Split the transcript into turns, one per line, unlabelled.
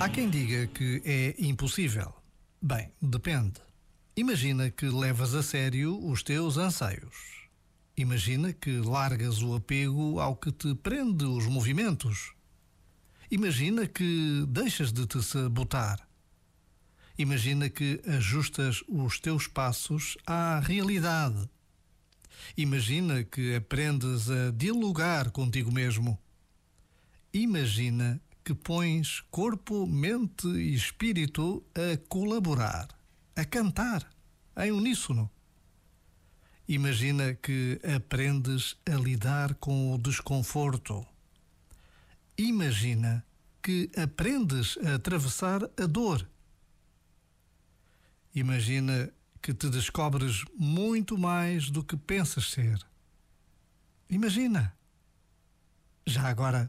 Há quem diga que é impossível. Bem, depende. Imagina que levas a sério os teus anseios. Imagina que largas o apego ao que te prende os movimentos. Imagina que deixas de te sabotar. Imagina que ajustas os teus passos à realidade. Imagina que aprendes a dialogar contigo mesmo. Imagina que pões corpo, mente e espírito a colaborar, a cantar, em uníssono. Imagina que aprendes a lidar com o desconforto. Imagina que aprendes a atravessar a dor. Imagina que te descobres muito mais do que pensas ser. Imagina. Já agora